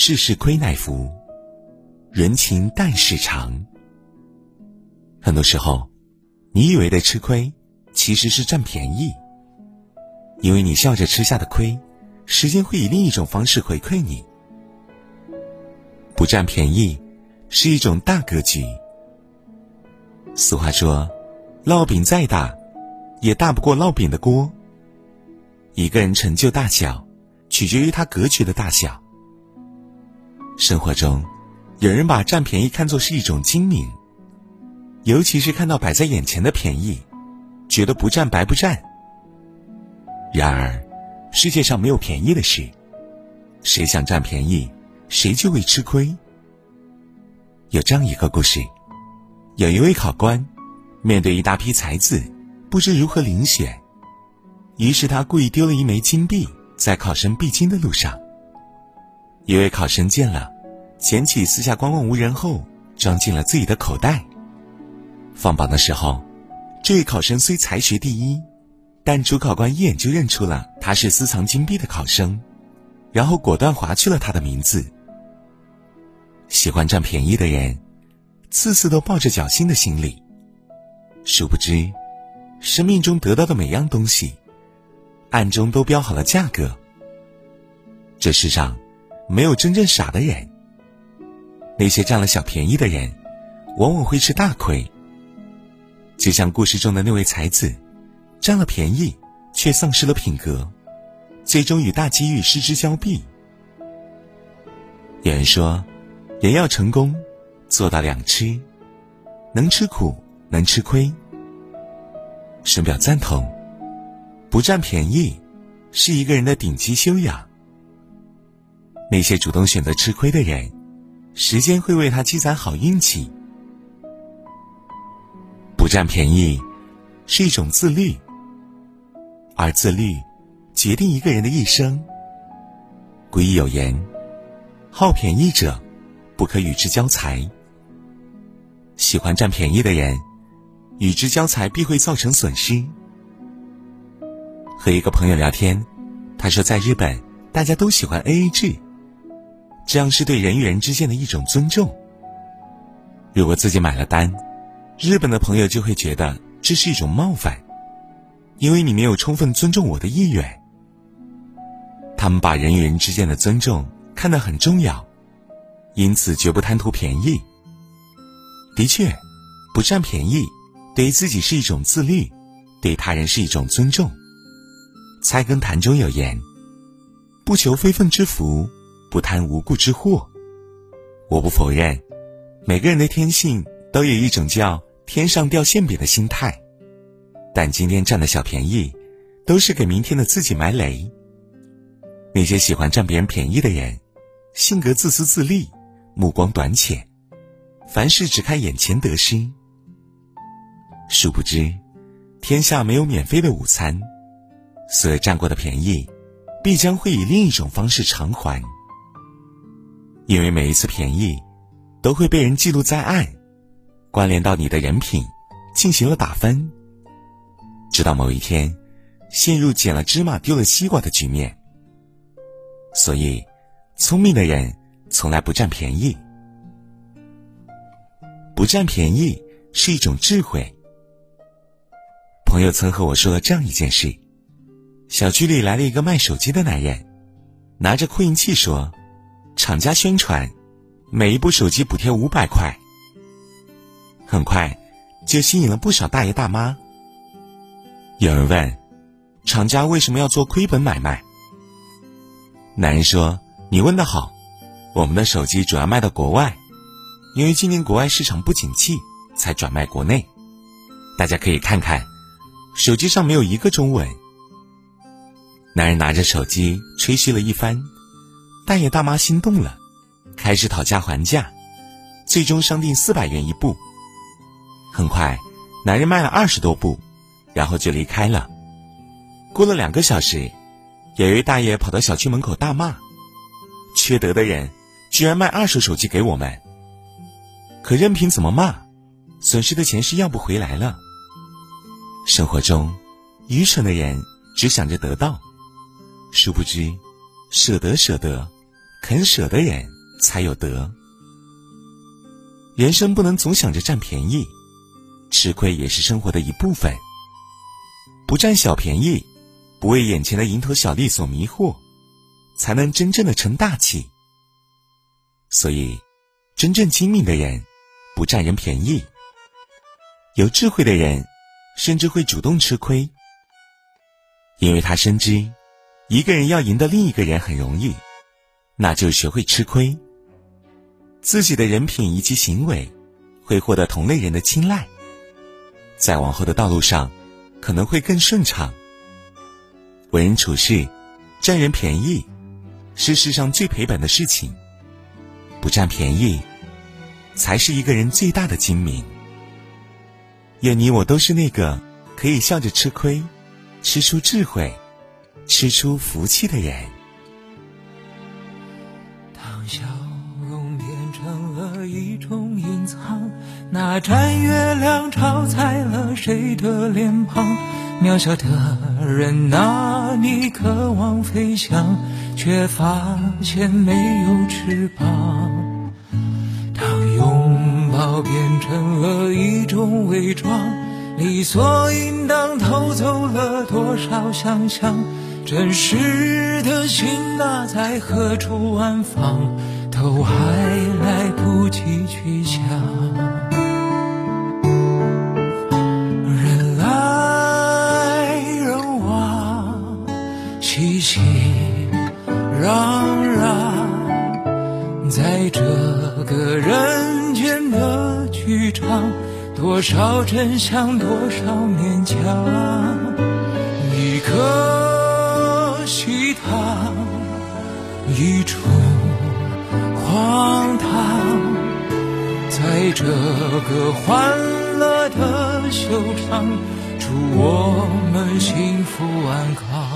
世事亏乃福，人情淡事长。很多时候，你以为的吃亏，其实是占便宜。因为你笑着吃下的亏，时间会以另一种方式回馈你。不占便宜，是一种大格局。俗话说：“烙饼再大，也大不过烙饼的锅。”一个人成就大小，取决于他格局的大小。生活中，有人把占便宜看作是一种精明，尤其是看到摆在眼前的便宜，觉得不占白不占。然而，世界上没有便宜的事，谁想占便宜，谁就会吃亏。有这样一个故事：有一位考官，面对一大批才子，不知如何遴选，于是他故意丢了一枚金币在考生必经的路上。一位考生见了，捡起四下观望无人后，装进了自己的口袋。放榜的时候，这位考生虽才学第一，但主考官一眼就认出了他是私藏金币的考生，然后果断划去了他的名字。喜欢占便宜的人，次次都抱着侥幸的心理，殊不知，生命中得到的每样东西，暗中都标好了价格。这世上。没有真正傻的人。那些占了小便宜的人，往往会吃大亏。就像故事中的那位才子，占了便宜，却丧失了品格，最终与大机遇失之交臂。有人说，人要成功，做到两吃，能吃苦，能吃亏。深表赞同，不占便宜，是一个人的顶级修养。那些主动选择吃亏的人，时间会为他积攒好运气。不占便宜，是一种自律，而自律决定一个人的一生。古语有言：“好便宜者，不可与之交财。”喜欢占便宜的人，与之交财必会造成损失。和一个朋友聊天，他说在日本，大家都喜欢 A A 制。这样是对人与人之间的一种尊重。如果自己买了单，日本的朋友就会觉得这是一种冒犯，因为你没有充分尊重我的意愿。他们把人与人之间的尊重看得很重要，因此绝不贪图便宜。的确，不占便宜，对于自己是一种自律，对他人是一种尊重。菜根谭中有言：“不求非分之福。”不贪无故之祸。我不否认，每个人的天性都有一种叫“天上掉馅饼”的心态，但今天占的小便宜，都是给明天的自己埋雷。那些喜欢占别人便宜的人，性格自私自利，目光短浅，凡事只看眼前得失。殊不知，天下没有免费的午餐，所占过的便宜，必将会以另一种方式偿还。因为每一次便宜，都会被人记录在案，关联到你的人品，进行了打分。直到某一天，陷入捡了芝麻丢了西瓜的局面。所以，聪明的人从来不占便宜。不占便宜是一种智慧。朋友曾和我说了这样一件事：小区里来了一个卖手机的男人，拿着扩音器说。厂家宣传，每一部手机补贴五百块，很快就吸引了不少大爷大妈。有人问，厂家为什么要做亏本买卖？男人说：“你问的好，我们的手机主要卖到国外，因为今年国外市场不景气，才转卖国内。大家可以看看，手机上没有一个中文。”男人拿着手机吹嘘了一番。大爷大妈心动了，开始讨价还价，最终商定四百元一部。很快，男人卖了二十多部，然后就离开了。过了两个小时，有一位大爷跑到小区门口大骂：“缺德的人，居然卖二手手机给我们！”可任凭怎么骂，损失的钱是要不回来了。生活中，愚蠢的人只想着得到，殊不知，舍得舍得。肯舍的人才有德。人生不能总想着占便宜，吃亏也是生活的一部分。不占小便宜，不为眼前的蝇头小利所迷惑，才能真正的成大器。所以，真正精明的人不占人便宜，有智慧的人甚至会主动吃亏，因为他深知，一个人要赢得另一个人很容易，那就学会吃亏。自己的人品以及行为，会获得同类人的青睐，在往后的道路上。可能会更顺畅。为人处事，占人便宜是世上最赔本的事情。不占便宜，才是一个人最大的精明。愿你我都是那个可以笑着吃亏，吃出智慧，吃出福气的人。笑容变成了一种隐藏。那盏月亮照在了谁的脸庞？渺小的人啊，你渴望飞翔，却发现没有翅膀。当拥抱变成了一种伪装，理所应当偷走了多少想象？真实的心啊，在何处安放？都还来不及去想。人来人往熙熙攘攘，在这个人间的剧场，多少真相，多少勉强。一颗唱，一出荒唐，在这个欢乐的秀场，祝我们幸福安康。